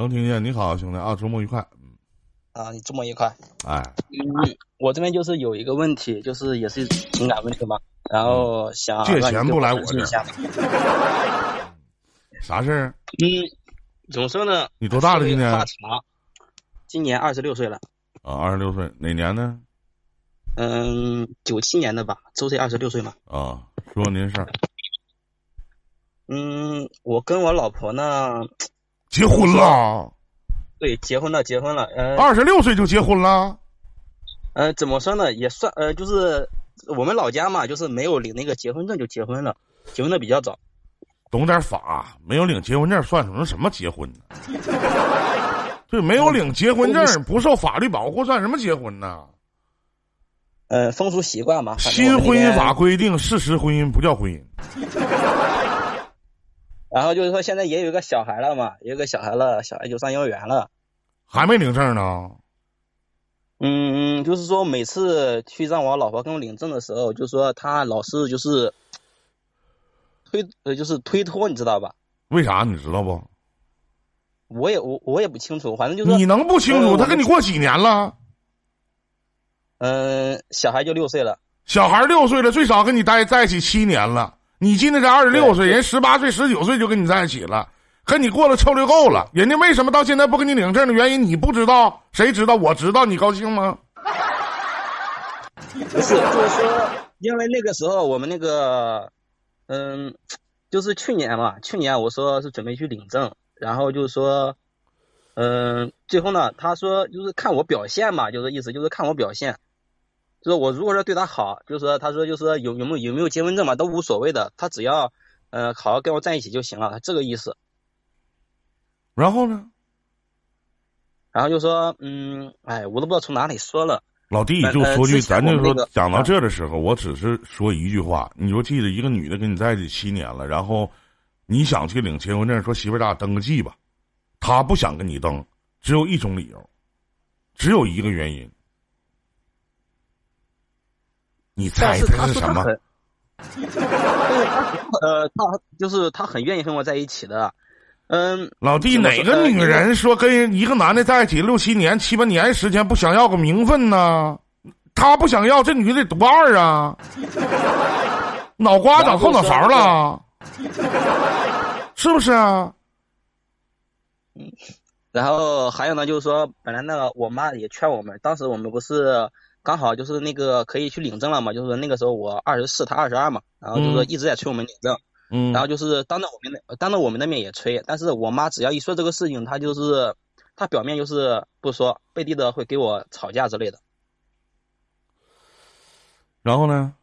能听见？你好，兄弟啊，周末愉快。啊，你周末愉快。哎，嗯，我这边就是有一个问题，就是也是情感问题嘛，然后想借钱不来我这儿。啥事儿？嗯，怎么说呢？你多大了？今年？今年二十六岁了。啊，二十六岁，哪年呢？嗯，九七年的吧，周岁二十六岁嘛。啊，说您事儿。嗯，我跟我老婆呢，结婚了。对，结婚了，结婚了。呃，二十六岁就结婚了。呃，怎么说呢？也算呃，就是我们老家嘛，就是没有领那个结婚证就结婚了，结婚的比较早。懂点法，没有领结婚证算什么什么结婚呢？对，没有领结婚证，不受法律保护，算什么结婚呢？呃，风俗习惯嘛。新婚姻法规定，事实婚姻不叫婚姻。然后就是说，现在也有一个小孩了嘛，有个小孩了，小孩就上幼儿园了，还没领证呢。嗯嗯，就是说每次去让我老婆跟我领证的时候，就说她老是就是推呃，就是推脱，你知道吧？为啥你知道不？我也我我也不清楚，反正就是你能不清楚？他跟你过几年了？嗯，小孩就六岁了。小孩六岁了，最少跟你待在一起七年了。你今年才二十六岁，人十八岁、十九岁就跟你在一起了，跟你过了臭溜够了。人家为什么到现在不给你领证的原因你不知道？谁知道？我知道，你高兴吗？不是，就是说，因为那个时候我们那个，嗯，就是去年嘛，去年我说是准备去领证，然后就是说，嗯，最后呢，他说就是看我表现嘛，就是意思就是看我表现。就是我如果说对他好，就是说他说就是说有有没有有没有结婚证嘛都无所谓的，他只要呃好好跟我在一起就行了，他这个意思。然后呢？然后就说嗯，哎，我都不知道从哪里说了。老弟，就说句，咱就说讲到这的时候，我只是说一句话，你就记得一个女的跟你在一起七年了，然后你想去领结婚证，说媳妇儿咱俩登个记吧，她不想跟你登，只有一种理由，只有一个原因。你猜他是什么？呃，他就是他很愿意跟我在一起的。嗯，老弟，哪个女人说跟一个男的在一起六七年、七八年时间不想要个名分呢？他不想要，这女的得多二啊！脑瓜长后脑勺了，是不是啊？嗯，然后还有呢，就是说，本来那个我妈也劝我们，当时我们不是。刚好就是那个可以去领证了嘛，就是那个时候我二十四，他二十二嘛，然后就说一直在催我们领证，嗯，然后就是当着我们的当着我们的面也催，但是我妈只要一说这个事情，她就是她表面就是不说，背地的会给我吵架之类的。然后呢？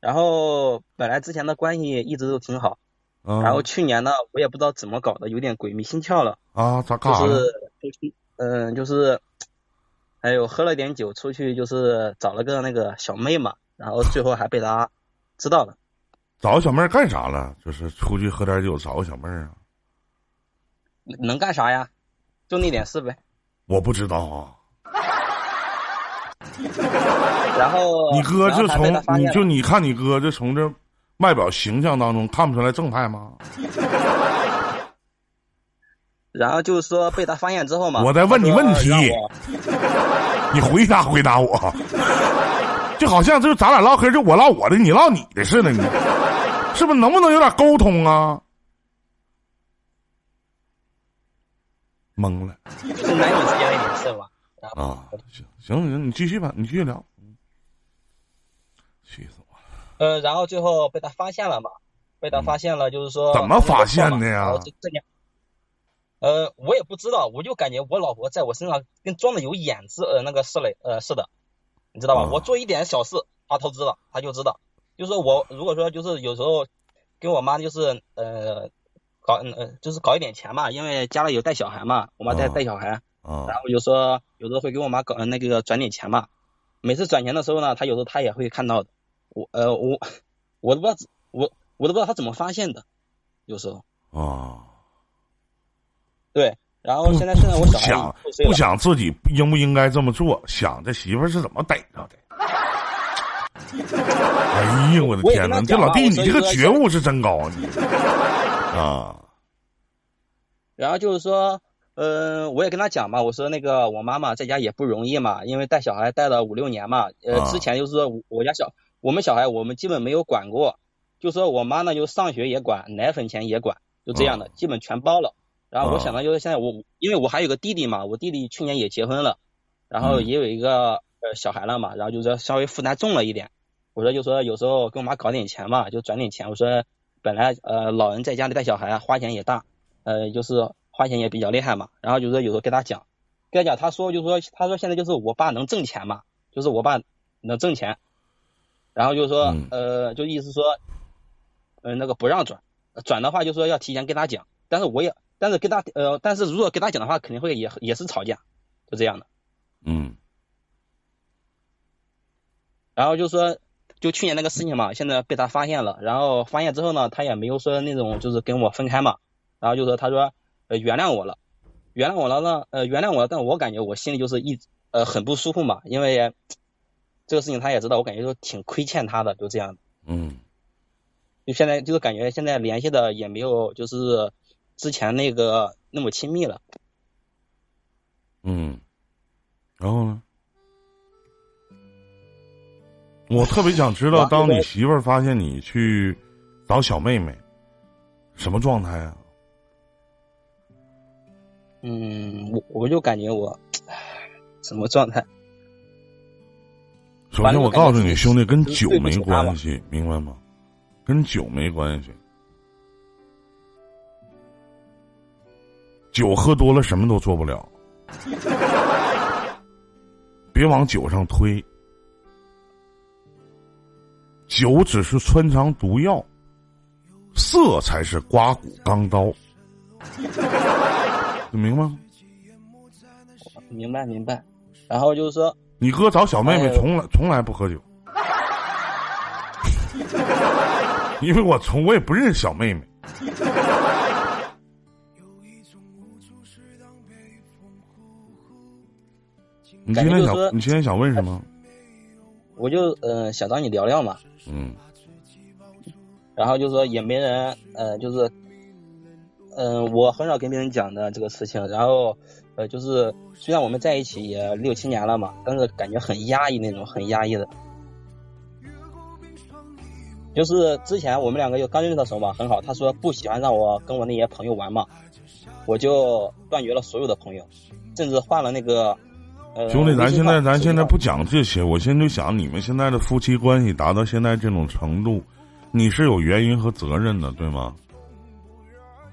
然后本来之前的关系一直都挺好，然后去年呢，我也不知道怎么搞的，有点鬼迷心窍了啊，咋？就是嗯，就是。还有喝了点酒，出去就是找了个那个小妹嘛，然后最后还被他知道了。找个小妹干啥了？就是出去喝点酒，找个小妹啊？能干啥呀？就那点事呗。我不知道啊。然后你哥就从你就你看你哥就从这外表形象当中看不出来正派吗？然后就是说被他发现之后嘛，我在问你问题，你回答回答我，就好像就是咱俩唠嗑，就我唠我的，你唠你的似的，你是不是能不能有点沟通啊？懵了，就是男女之间的事吧。啊，行行行，你继续吧，你继续聊。气死我了。呃，然后最后被他发现了嘛，被他发现了，就是说怎么发现的呀？呃，我也不知道，我就感觉我老婆在我身上跟装的有眼子呃那个似嘞呃似的，你知道吧？我做一点小事，她都知道，她就知道。就是我如果说就是有时候跟我妈就是呃搞呃就是搞一点钱嘛，因为家里有带小孩嘛，我妈在带小孩，然后有时候有时候会给我妈搞那个转点钱嘛。每次转钱的时候呢，她有时候她也会看到的。我呃我 我都不知道我我都不知道她怎么发现的，有时候啊。对，然后现在现在我想不想自己应不应该这么做？想这媳妇是怎么逮着的？哎呀，我的天哪！这老弟，你这个觉悟是真高啊，你啊！然后就是说，呃，我也跟他讲嘛，我说那个我妈妈在家也不容易嘛，因为带小孩带了五六年嘛，呃，之前就是说我家小我们小孩我们基本没有管过，就说我妈呢就上学也管，奶粉钱也管，就这样的，基本全包了。然后我想到就是现在我因为我还有个弟弟嘛，我弟弟去年也结婚了，然后也有一个呃小孩了嘛，然后就说稍微负担重了一点。我说就说有时候跟我妈搞点钱嘛，就转点钱。我说本来呃老人在家里带小孩花钱也大，呃就是花钱也比较厉害嘛。然后就说有时候跟他讲，跟他讲，他说就说他说现在就是我爸能挣钱嘛，就是我爸能挣钱。然后就说呃就意思说，嗯那个不让转，转的话就说要提前跟他讲。但是我也但是跟他呃但是如果跟他讲的话，肯定会也也是吵架，就这样的。嗯。然后就说。就去年那个事情嘛，现在被他发现了，然后发现之后呢，他也没有说那种就是跟我分开嘛，然后就说他说呃原谅我了，原谅我了呢，呃原谅我了，但我感觉我心里就是一呃很不舒服嘛，因为这个事情他也知道，我感觉就挺亏欠他的，就这样。嗯。就现在就是感觉现在联系的也没有就是之前那个那么亲密了。嗯。然后呢？我特别想知道，当你媳妇儿发现你去找小妹妹，什么状态啊？嗯，我我就感觉我什么状态？首先，我告诉你，兄弟，跟酒没关系，明白吗？跟酒没关系，酒喝多了什么都做不了，别往酒上推。酒只是穿肠毒药，色才是刮骨钢刀，你明白吗？明白明白。然后就是说，你哥找小妹妹从来从来不喝酒，因为我从我也不认识小妹妹。你今天想你今天想问什么？我就嗯想找你聊聊嘛。嗯，然后就说也没人，呃，就是，嗯，我很少跟别人讲的这个事情。然后，呃，就是虽然我们在一起也六七年了嘛，但是感觉很压抑那种，很压抑的。就是之前我们两个就刚认识的时候嘛，很好。他说不喜欢让我跟我那些朋友玩嘛，我就断绝了所有的朋友，甚至换了那个。兄弟，咱现在咱现在不讲这些，我现在就想你们现在的夫妻关系达到现在这种程度，你是有原因和责任的，对吗？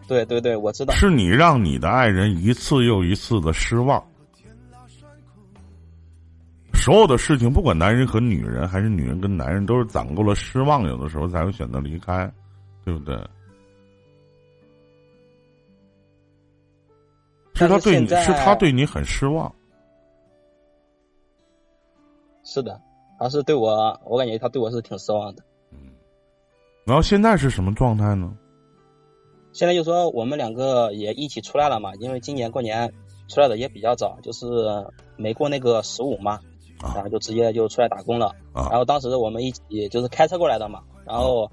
对对对，我知道。是你让你的爱人一次又一次的失望。所有的事情，不管男人和女人，还是女人跟男人，都是攒够了失望，有的时候才会选择离开，对不对？是他对你是他对你很失望。是的，他是对我，我感觉他对我是挺失望的。嗯，然后现在是什么状态呢？现在就说我们两个也一起出来了嘛，因为今年过年出来的也比较早，就是没过那个十五嘛，然后就直接就出来打工了。然后当时我们一起就是开车过来的嘛，然后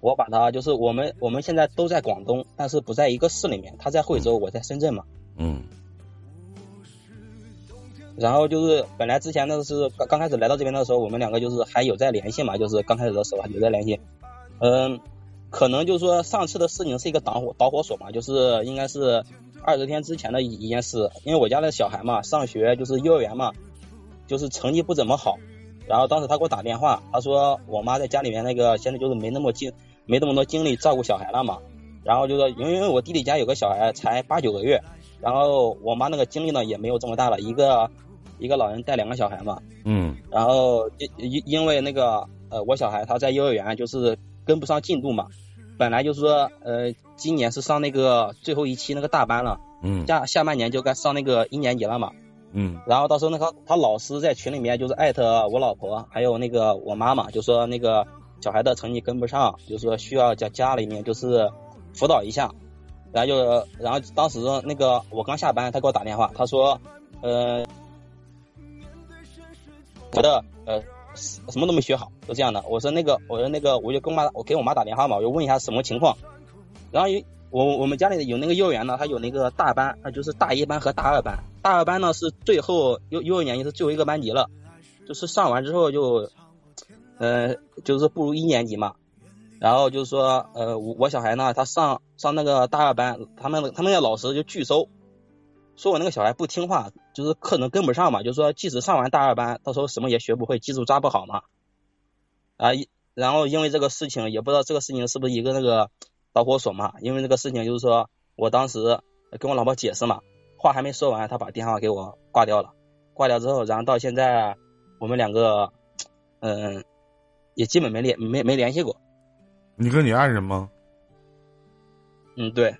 我把他就是我们我们现在都在广东，但是不在一个市里面，他在惠州，我在深圳嘛。嗯。然后就是本来之前那是刚刚开始来到这边的时候，我们两个就是还有在联系嘛，就是刚开始的时候还有在联系。嗯，可能就是说上次的事情是一个导火导火索嘛，就是应该是二十天之前的一一件事。因为我家的小孩嘛，上学就是幼儿园嘛，就是成绩不怎么好。然后当时他给我打电话，他说我妈在家里面那个现在就是没那么精没那么多精力照顾小孩了嘛。然后就说因为我弟弟家有个小孩才八九个月。然后我妈那个精力呢也没有这么大了，一个一个老人带两个小孩嘛。嗯。然后因因因为那个呃我小孩他在幼儿园就是跟不上进度嘛，本来就是说呃今年是上那个最后一期那个大班了。嗯。下下半年就该上那个一年级了嘛。嗯。然后到时候那个他老师在群里面就是艾特我老婆还有那个我妈妈，就说那个小孩的成绩跟不上，就是说需要在家里面就是辅导一下。然后就，然后当时那个我刚下班，他给我打电话，他说，呃，觉得呃什么都没学好，就这样的。我说那个，我说那个，我就跟我妈，我给我妈打电话嘛，我就问一下什么情况。然后我我们家里有那个幼儿园呢，他有那个大班，啊，就是大一班和大二班。大二班呢是最后幼幼儿园也是最后一个班级了，就是上完之后就，呃，就是步入一年级嘛。然后就是说，呃，我小孩呢，他上上那个大二班，他们他们的老师就拒收，说我那个小孩不听话，就是课程跟不上嘛，就是说即使上完大二班，到时候什么也学不会，基础抓不好嘛。啊，然后因为这个事情，也不知道这个事情是不是一个那个。导火索嘛，因为这个事情就是说我当时跟我老婆解释嘛，话还没说完，他把电话给我挂掉了。挂掉之后，然后到现在我们两个嗯也基本没联没没联系过。你跟你爱人吗？嗯，对。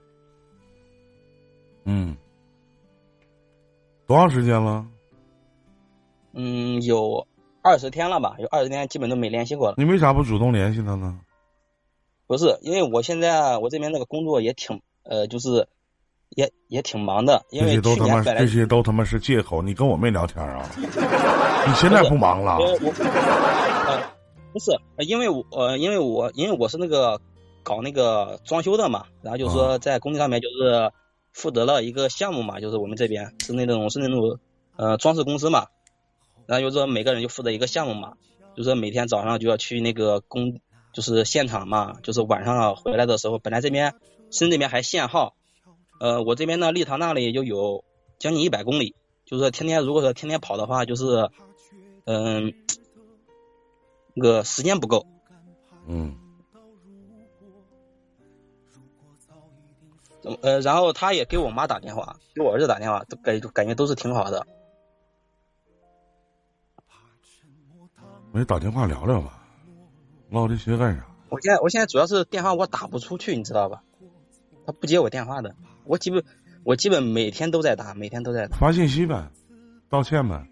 嗯，多长时间了？嗯，有二十天了吧？有二十天，基本都没联系过了。你为啥不主动联系他呢？不是，因为我现在我这边那个工作也挺呃，就是也也挺忙的。因为都他妈这些都他妈是借口。你跟我没聊天啊？你现在不忙了？不是，因为我呃，因为我因为我是那个搞那个装修的嘛，然后就是说在工地上面就是负责了一个项目嘛，就是我们这边是那种是那种呃装饰公司嘛，然后就是说每个人就负责一个项目嘛，就是每天早上就要去那个工。就是现场嘛，就是晚上回来的时候，本来这边深这边还限号，呃，我这边呢离他那里就有将近一百公里，就是天天如果说天天跑的话，就是嗯，那个时间不够。嗯。呃，然后他也给我妈打电话，给我儿子打电话，都感感觉都是挺好的。没打电话聊聊吧。唠这些干啥？我现在我现在主要是电话我打不出去，你知道吧？他不接我电话的，我基本我基本每天都在打，每天都在打。发信息呗，道歉呗。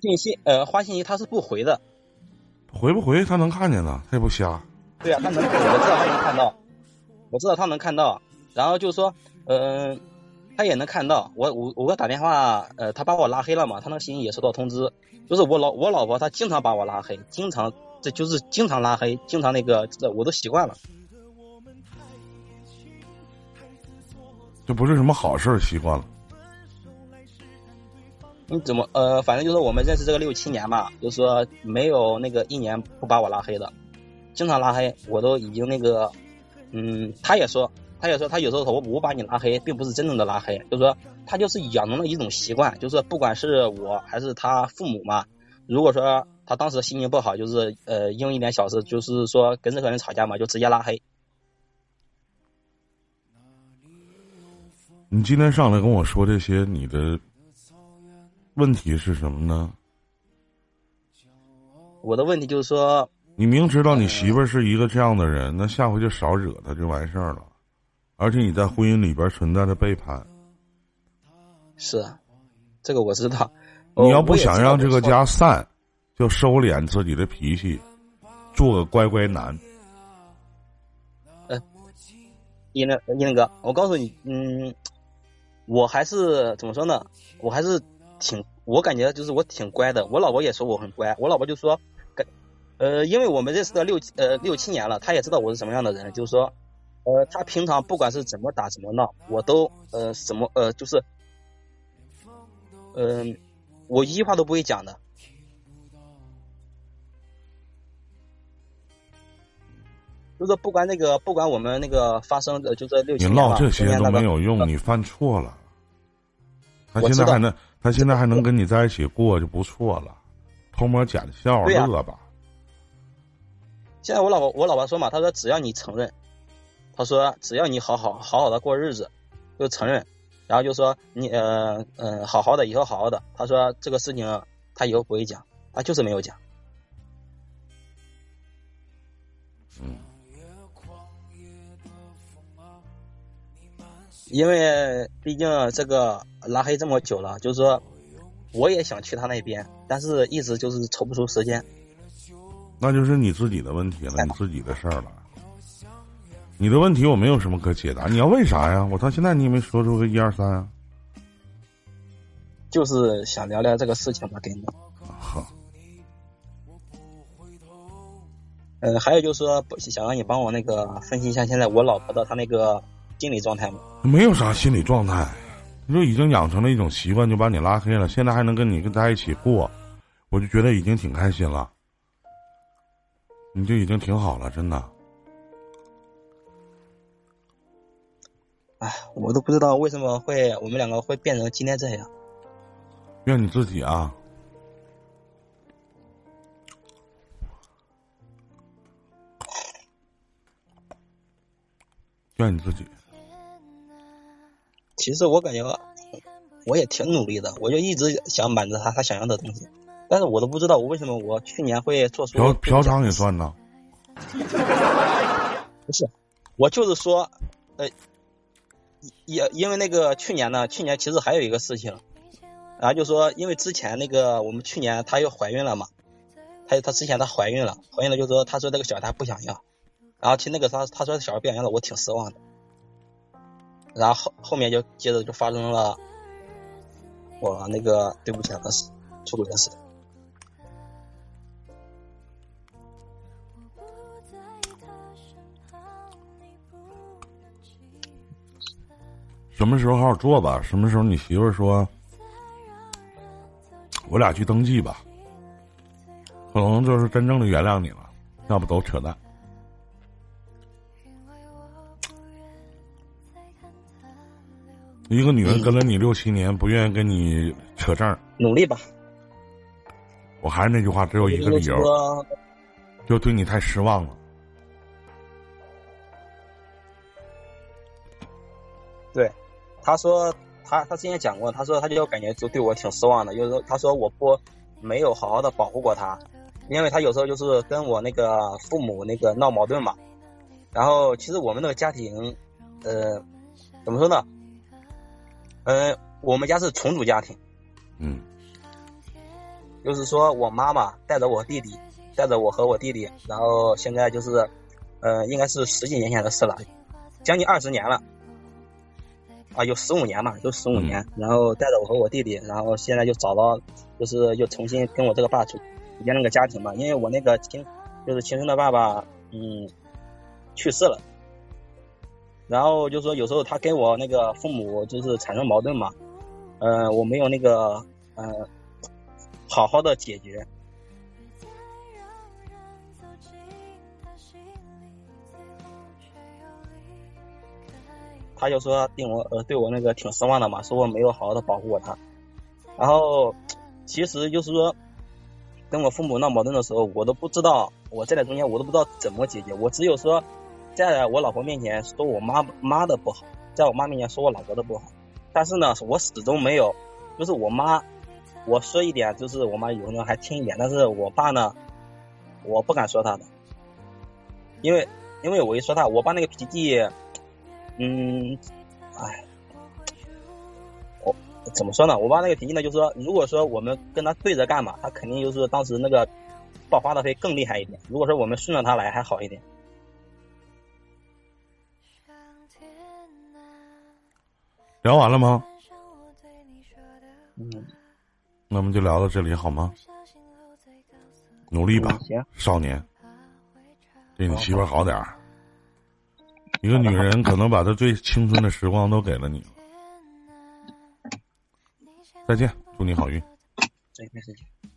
信息呃，发信息他是不回的。回不回他能看见呢？他也不瞎。对啊，他能，我知道他能看到，我知道他能看到。然后就是说，嗯，他也能看到我我我给他打电话，呃，他把我拉黑了嘛？他那个信息也收到通知，就是我老我老婆她经常把我拉黑，经常。这就是经常拉黑，经常那个，这我都习惯了。这不是什么好事，习惯了。你怎么呃，反正就是我们认识这个六七年吧，就是说没有那个一年不把我拉黑的，经常拉黑，我都已经那个，嗯，他也说，他也说，他有时候我我把你拉黑，并不是真正的拉黑，就是说他就是养成了一种习惯，就是不管是我还是他父母嘛，如果说。他当时心情不好，就是呃，因为一点小事，就是说跟任何人吵架嘛，就直接拉黑。你今天上来跟我说这些，你的问题是什么呢？我的问题就是说，你明知道你媳妇儿是一个这样的人，那下回就少惹她就完事儿了。而且你在婚姻里边存在着背叛。是，这个我知道。你要不想让这个家散。就收敛自己的脾气，做个乖乖男。嗯，一那一那哥，我告诉你，嗯，我还是怎么说呢？我还是挺，我感觉就是我挺乖的。我老婆也说我很乖，我老婆就说，呃，因为我们认识了六呃六七年了，她也知道我是什么样的人，就是说，呃，他平常不管是怎么打怎么闹，我都呃什么呃就是，嗯，我一句话都不会讲的。就是不管那个，不管我们那个发生的，就这六七年你唠这些都没有用，你犯错了。他现在还能，他现在还能跟你在一起过就不错了，偷摸假笑乐吧。现在我老婆，我老婆说嘛，她说只要你承认，她说只要你好好好好的过日子，就承认，然后就说你呃嗯好好的以后好好的，他说这个事情他以后不会讲，他就是没有讲。嗯。因为毕竟这个拉黑这么久了，就是说，我也想去他那边，但是一直就是抽不出时间。那就是你自己的问题了，你自己的事儿了。你的问题我没有什么可解答。你要问啥呀？我到现在你也没说出个一二三啊。就是想聊聊这个事情吧，跟你。好。呃，还有就是说，想让你帮我那个分析一下现在我老婆的她那个。心理状态吗？没有啥心理状态，你就已经养成了一种习惯，就把你拉黑了。现在还能跟你跟在一起过，我就觉得已经挺开心了。你就已经挺好了，真的。哎，我都不知道为什么会我们两个会变成今天这样。怨你自己啊！怨你自己。其实我感觉我也挺努力的，我就一直想满足他他想要的东西，但是我都不知道我为什么我去年会做出嫖嫖娼也算呢？不是，我就是说，呃，也因为那个去年呢，去年其实还有一个事情，然后就说因为之前那个我们去年她又怀孕了嘛，她她之前她怀孕了，怀孕了就说她说这个小孩她不想要，然后其实那个她她说小孩不想要了，我挺失望的。然后后面就接着就发生了我那个对不起的事，出轨的事。什么时候好好做吧？什么时候你媳妇说，我俩去登记吧？可能就是真正的原谅你了，要不都扯淡。一个女人跟了你六七年，不愿意跟你扯证，努力吧。我还是那句话，只有一个理由，就对你太失望了。他说他他之前讲过，他说他就感觉就对我挺失望的，就是说他说我不没有好好的保护过他，因为他有时候就是跟我那个父母那个闹矛盾嘛。然后其实我们那个家庭，呃，怎么说呢？嗯，我们家是重组家庭，嗯，就是说我妈妈带着我弟弟，带着我和我弟弟，然后现在就是，呃，应该是十几年前的事了，将近二十年了，啊，有十五年嘛，有十五年，然后带着我和我弟弟，然后现在就找到，就是又重新跟我这个爸组建了个家庭嘛，因为我那个亲，就是亲生的爸爸，嗯，去世了。然后就说有时候他跟我那个父母就是产生矛盾嘛，呃，我没有那个呃，好好的解决，他就说对我呃对我那个挺失望的嘛，说我没有好好的保护过他，然后其实就是说跟我父母闹矛盾的时候，我都不知道我站在中间，我都不知道怎么解决，我只有说。在我老婆面前说我妈妈的不好，在我妈面前说我老婆的不好，但是呢，我始终没有，就是我妈，我说一点，就是我妈有时候还听一点，但是我爸呢，我不敢说他的，因为因为我一说他，我爸那个脾气，嗯，哎，我怎么说呢？我爸那个脾气呢，就是说，如果说我们跟他对着干嘛，他肯定就是当时那个爆发的会更厉害一点。如果说我们顺着他来，还好一点。聊完了吗？嗯，那我们就聊到这里好吗？努力吧，少年，对你媳妇好点儿。一个女人可能把她最青春的时光都给了你。再见，祝你好运。再见，再见。